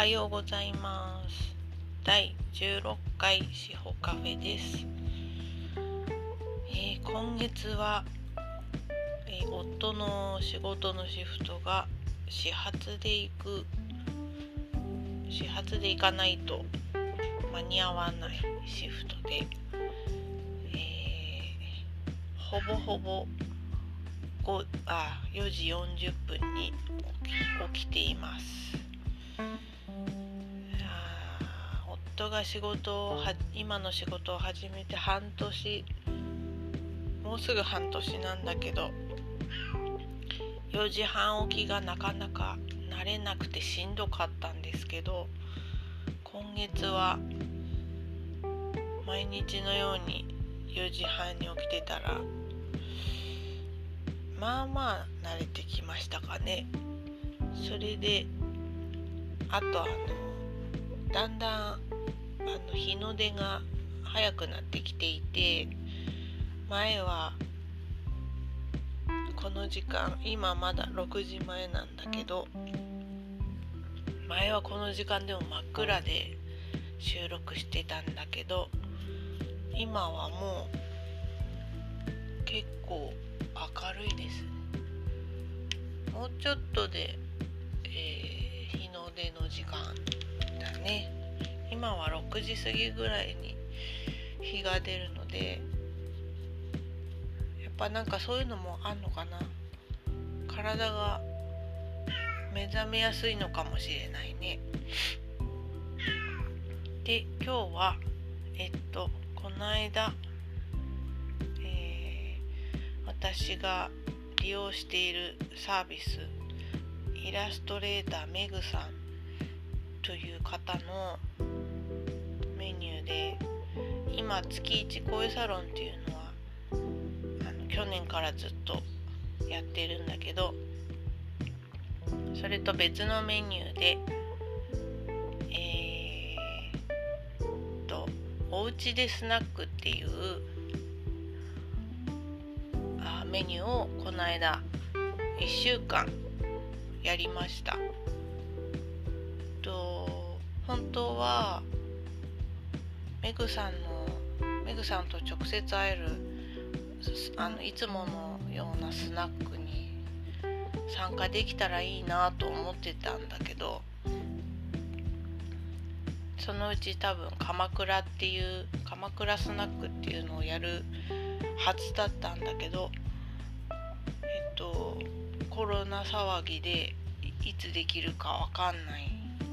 はようございます。第16回司法カフェです、えー、今月は、えー、夫の仕事のシフトが始発で行く始発で行かないと間に合わないシフトで、えー、ほぼほぼ5あ4時40分に起きています。夫が仕事をは今の仕事を始めて半年もうすぐ半年なんだけど4時半起きがなかなか慣れなくてしんどかったんですけど今月は毎日のように4時半に起きてたらまあまあ慣れてきましたかね。それであとあのだんだんあの日の出が早くなってきていて前はこの時間今まだ6時前なんだけど前はこの時間でも真っ暗で収録してたんだけど今はもう結構明るいです。もうちょっとで、えー、日の出の時間だね。今は6時過ぎぐらいに日が出るのでやっぱなんかそういうのもあんのかな。体が目覚めやすいのかもしれないね。で今日はえっとこの間、え、私が利用しているサービスイラストレーターメグさんという方ので今月1声サロンっていうのはあの去年からずっとやってるんだけどそれと別のメニューでえー、とおうちでスナックっていうあメニューをこの間1週間やりました。と本当はメグさんのメグさんと直接会えるあのいつものようなスナックに参加できたらいいなと思ってたんだけどそのうち多分鎌倉っていう鎌倉スナックっていうのをやるはずだったんだけどえっとコロナ騒ぎでいつできるか分かんない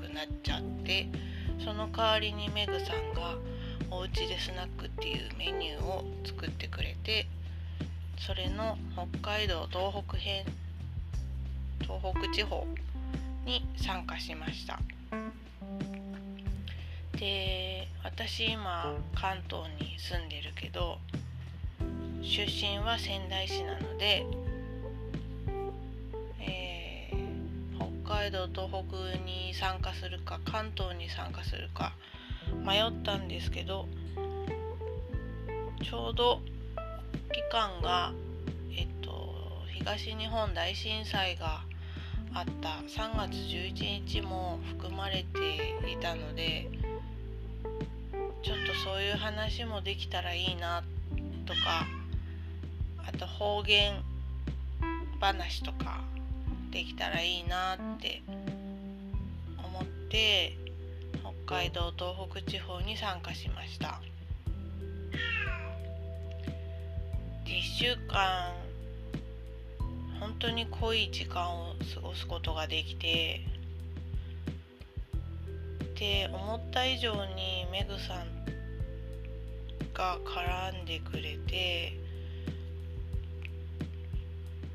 くなっちゃってその代わりにメグさんがおうちでスナックっていうメニューを作ってくれてそれの北海道東北編東北地方に参加しました。で私今関東に住んでるけど出身は仙台市なので海道東北に参加するか関東に参加するか迷ったんですけどちょうど期間がえっと東日本大震災があった3月11日も含まれていたのでちょっとそういう話もできたらいいなとかあと方言話とかできたらいいなって思って北海道東北地方に参加しました。1週間本当に濃い時間を過ごすことができてで思った以上にメグさんが絡んでくれて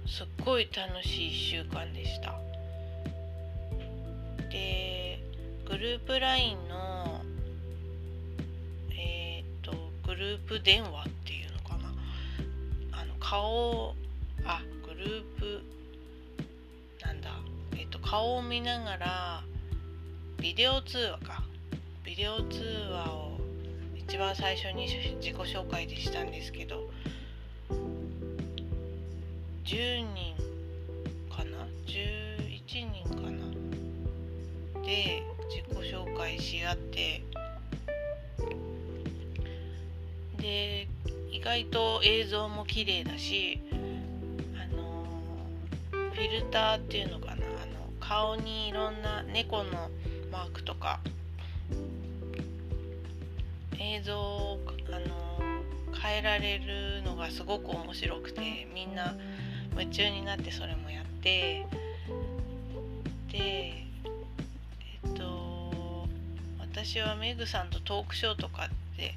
すっごい楽しい1週間でした。でグループ LINE のえっ、ー、とグループ電話っていうのかな。あの顔あグループなんだ。えっ、ー、と顔を見ながらビデオ通話か。ビデオ通話を一番最初に自己紹介でしたんですけど10人かな？11人かな？で自己紹介し合って。で意外と映像も綺麗だしあのフィルターっていうのかな？あの顔にいろんな猫のマークとか。映像をあの変えられるのがすごく面白くてみんな夢中になってそれもやってでえっと私はメグさんとトークショーとかって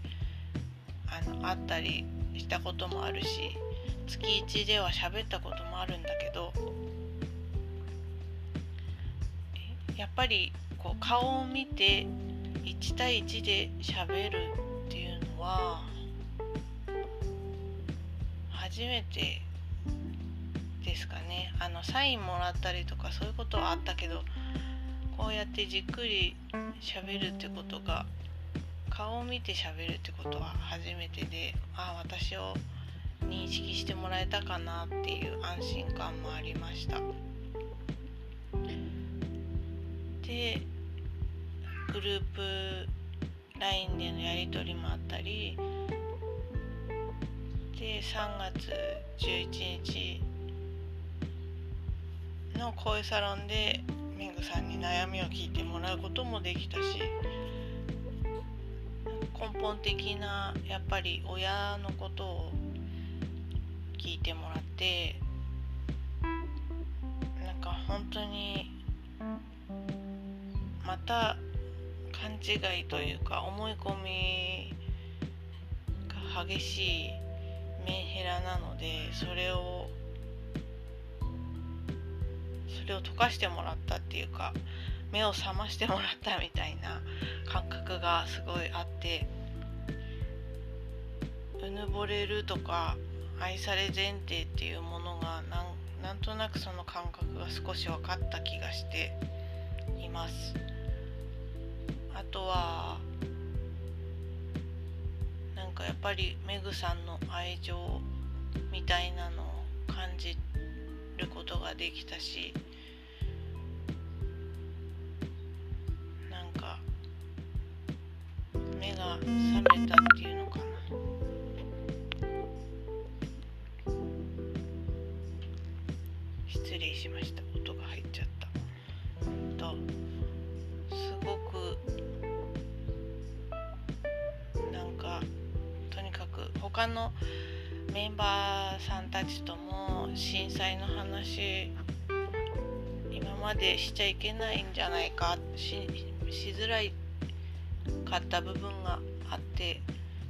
あの会ったりしたこともあるし月1では喋ったこともあるんだけどやっぱりこう顔を見て1対1で喋るっていうのは初めてですかね。あのサインもらったりとかそういうことはあったけどこうやってじっくり喋るってことが顔を見て喋るってことは初めてでああ私を認識してもらえたかなっていう安心感もありました。でグループ LINE でのやり取りもあったりで3月11日の声サロンでメグさんに悩みを聞いてもらうこともできたし根本的なやっぱり親のことを聞いてもらってなんか本当にまた勘違いというか思い込みが激しいメンヘラなのでそれをれを溶かしてもらったっていうか目を覚ましてもらったみたいな感覚がすごいあってうぬぼれるとか愛され前提っていうものがなんなんとなくその感覚が少し分かった気がしています。あとはなんかやっぱりメグさんの愛情みたいなのを感じることができたし目が覚めたっていうのかな失礼しました。音が入っちゃった。とすごくなんかとにかく他のメンバーさんたちとも震災の話今までしちゃいけないんじゃないかししづらいかった部分があって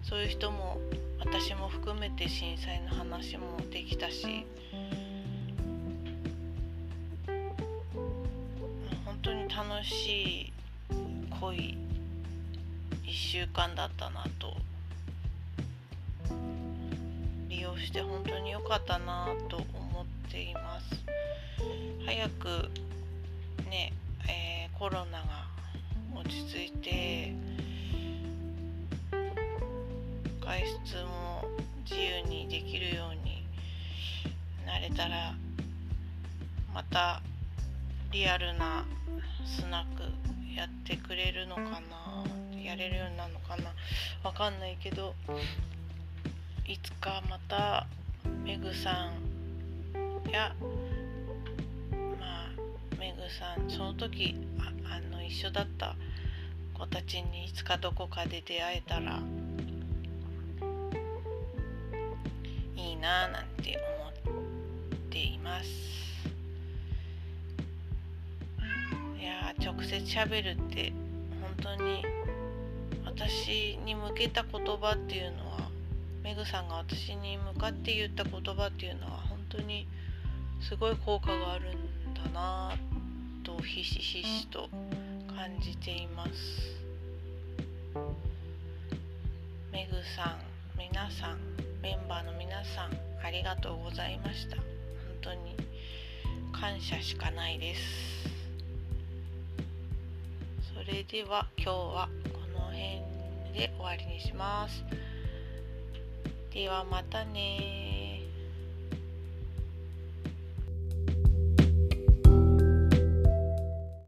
そういう人も私も含めて震災の話もできたし本当に楽しい濃い1週間だったなと利用して本当に良かったなと思っています。早くね、えー、コロナがルなスナックやってくれるのかな？やれるようになるのかな？わかんないけどいつかまたメグさんやまあメグさんその時ああの一緒だった子たちにいつかどこかで出会えたらいいなぁなんて思っています。直接しゃべるって本当に私に向けた言葉っていうのはメグさんが私に向かって言った言葉っていうのは本当にすごい効果があるんだなとひしひしと感じています。メグさん皆さんメンバーの皆さんありがとうございました。本当に感謝しかないです。れでは今日はこの辺で終わりにします。ではまたね